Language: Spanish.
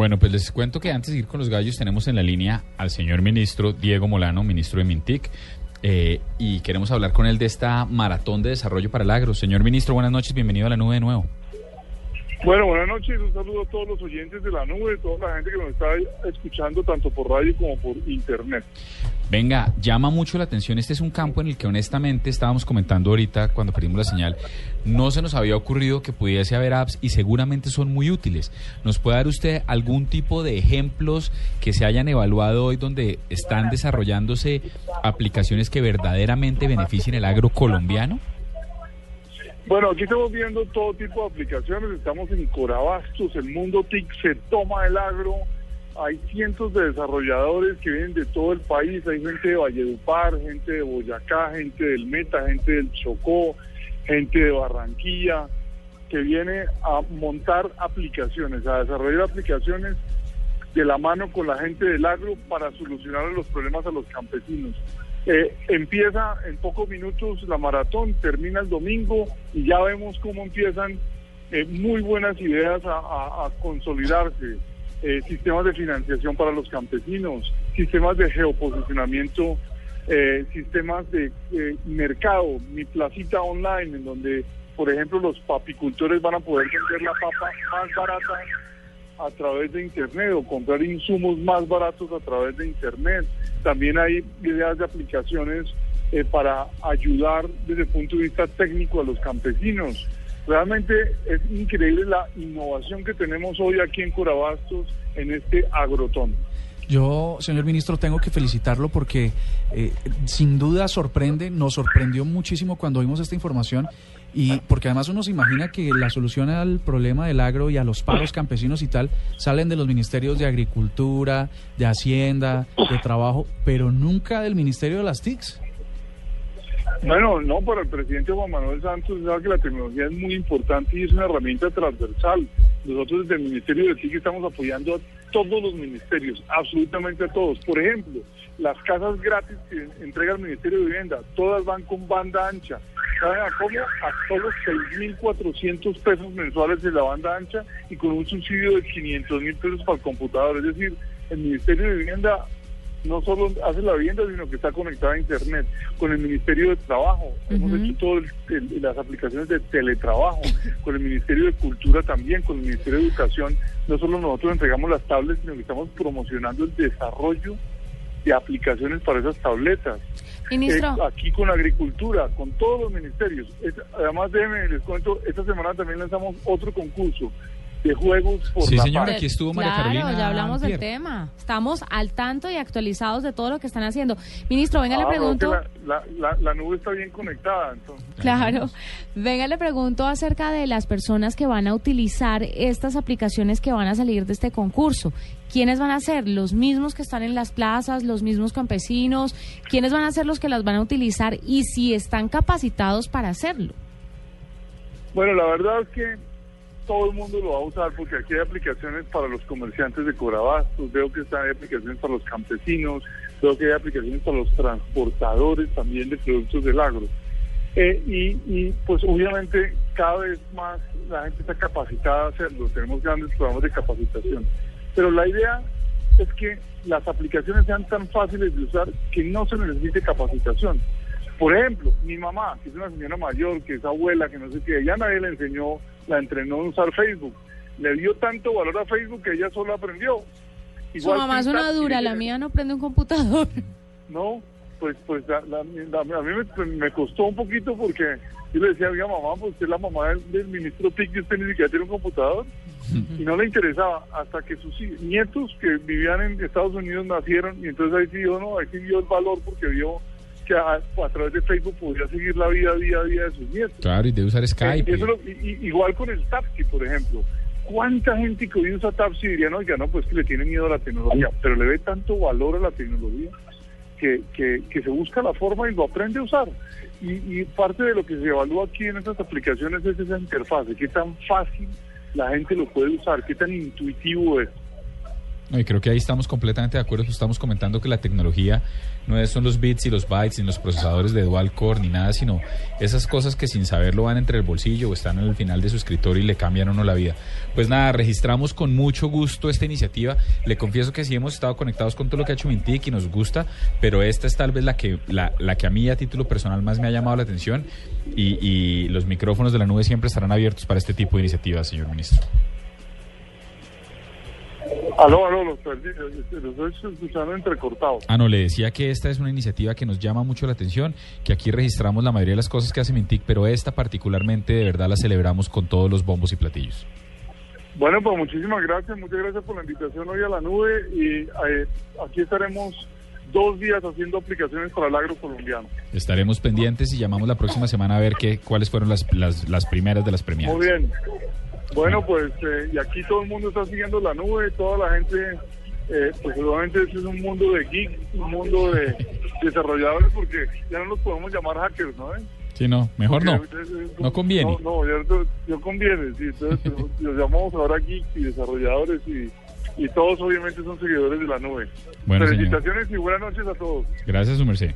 Bueno, pues les cuento que antes de ir con los gallos tenemos en la línea al señor ministro Diego Molano, ministro de Mintic, eh, y queremos hablar con él de esta maratón de desarrollo para el agro. Señor ministro, buenas noches, bienvenido a la nube de nuevo. Bueno, buenas noches, un saludo a todos los oyentes de la nube, toda la gente que nos está escuchando tanto por radio como por internet. Venga, llama mucho la atención, este es un campo en el que honestamente estábamos comentando ahorita cuando perdimos la señal, no se nos había ocurrido que pudiese haber apps y seguramente son muy útiles. ¿Nos puede dar usted algún tipo de ejemplos que se hayan evaluado hoy donde están desarrollándose aplicaciones que verdaderamente beneficien el agro colombiano? Bueno, aquí estamos viendo todo tipo de aplicaciones, estamos en Corabastos, el mundo TIC se toma el agro, hay cientos de desarrolladores que vienen de todo el país, hay gente de Valledupar, gente de Boyacá, gente del Meta, gente del Chocó, gente de Barranquilla, que viene a montar aplicaciones, a desarrollar aplicaciones de la mano con la gente del agro para solucionar los problemas a los campesinos. Eh, empieza en pocos minutos la maratón, termina el domingo y ya vemos cómo empiezan eh, muy buenas ideas a, consolidarse. Eh, sistemas de financiación para los campesinos, sistemas de geoposicionamiento, sistemas de mercado, mi placita online, en donde, por ejemplo, los papicultores van a poder vender la papa más barata a través de Internet o comprar insumos más baratos a través de Internet. También hay ideas de aplicaciones eh, para ayudar desde el punto de vista técnico a los campesinos. Realmente es increíble la innovación que tenemos hoy aquí en Corabastos en este agrotón. Yo, señor ministro, tengo que felicitarlo porque eh, sin duda sorprende, nos sorprendió muchísimo cuando vimos esta información y porque además uno se imagina que la solución al problema del agro y a los paros campesinos y tal salen de los ministerios de Agricultura, de Hacienda, de Trabajo, pero nunca del Ministerio de las TICs. Bueno, no, para el presidente Juan Manuel Santos sabe que la tecnología es muy importante y es una herramienta transversal. Nosotros desde el Ministerio de TIC estamos apoyando a todos los ministerios, absolutamente a todos. Por ejemplo, las casas gratis que entrega el Ministerio de Vivienda, todas van con banda ancha. ¿Saben a cómo? A solo 6.400 pesos mensuales de la banda ancha y con un subsidio de 500 mil pesos para el computador. Es decir, el Ministerio de Vivienda no solo hace la vivienda, sino que está conectada a Internet. Con el Ministerio de Trabajo, hemos hecho todas las aplicaciones de teletrabajo. Con el Ministerio de Cultura también, con el Ministerio de Educación. No solo nosotros entregamos las tablets, sino que estamos promocionando el desarrollo de aplicaciones para esas tabletas. Eh, aquí con Agricultura, con todos los ministerios. además, déjenme les cuento, esta semana también lanzamos otro concurso de juegos por sí, señora, aquí estuvo María claro, Carolina. ya hablamos del tema. Estamos al tanto y actualizados de todo lo que están haciendo. Ministro, venga, le ah, pregunto... La, la, la, nube está bien conectada, entonces. Claro. Venga, le pregunto acerca de las personas que van a utilizar estas aplicaciones que van a salir de este concurso. ¿Quiénes van a ser? ¿Los mismos que están en las plazas? ¿Los mismos campesinos? ¿Quiénes van a ser los que las van a utilizar? Y si están capacitados para hacerlo. Bueno, la verdad es que todo el mundo lo va a usar porque aquí hay aplicaciones para los comerciantes de corabastos, veo que hay aplicaciones para los campesinos, veo que hay aplicaciones para los transportadores también de productos del agro. Eh, y, pues obviamente cada vez más la gente está capacitada a hacerlo, tenemos grandes programas de capacitación. Pero la idea es que las aplicaciones sean tan fáciles de usar que no se necesite capacitación. Por ejemplo, mi mamá, que es una señora mayor, que es abuela, que no sé qué, ella nadie le enseñó, la entrenó a usar Facebook. Le dio tanto valor a Facebook que ella solo aprendió. Su mamá es una dura, la mía no prende un computador. No, pues pues a mí me, costó un poquito porque yo le decía a mi mamá, pues usted es la mamá del, ministro PIC usted ni siquiera tiene un computador. Y no le interesaba hasta que sus nietos que vivían en Estados Unidos nacieron y entonces ahí sí vio, no, ahí sí vio el valor porque vio a, través de Facebook podría seguir la vida día a día de sus nietos. Claro, y de usar Skype. Eh, igual con el taxi, por ejemplo. ¿Cuánta gente que hoy usa taxi diría, no, ya no, pues que le tiene miedo a la tecnología, pero le ve tanto valor a la tecnología que, que, que se busca la forma y lo aprende a usar. Y, y parte de lo que se evalúa aquí en estas aplicaciones es esa interfase, qué tan fácil la gente lo puede usar, qué tan intuitivo es. Y creo que ahí estamos completamente de acuerdo. Estamos comentando que la tecnología no son los bits y los bytes, ni los procesadores de dual core, ni nada, sino esas cosas que sin saberlo van entre el bolsillo o están en el final de su escritorio y le cambian a uno la vida. Pues nada, registramos con mucho gusto esta iniciativa. Le confieso que sí hemos estado conectados con todo lo que ha hecho Mintic y nos gusta, pero esta es tal vez la que, la, la que a mí a título personal más me ha llamado la atención y, y los micrófonos de la nube siempre estarán abiertos para este tipo de iniciativas, señor ministro. Aló, aló, los perdí, los estoy escuchando entrecortados. Ah, no, le decía que esta es una iniciativa que nos llama mucho la atención, que aquí registramos la mayoría de las cosas que hace Mintic, pero esta particularmente de verdad la celebramos con todos los bombos y platillos. Bueno, pues muchísimas gracias, muchas gracias por la invitación hoy a la nube y eh, aquí estaremos dos días haciendo aplicaciones para el agro colombiano. Estaremos pendientes y llamamos la próxima semana a ver qué, cuáles fueron las, las, las primeras de las premiadas. Muy bien. Bueno, pues eh, y aquí todo el mundo está siguiendo la nube, toda la gente, eh, pues obviamente este es un mundo de geeks, un mundo de desarrolladores, porque ya no los podemos llamar hackers, ¿no? Sí, no, mejor no. No conviene. No, no, ya, no conviene, sí. Entonces los llamamos ahora geeks y desarrolladores y, y todos obviamente son seguidores de la nube. Bueno, Felicitaciones y buenas noches a todos. Gracias, su merced.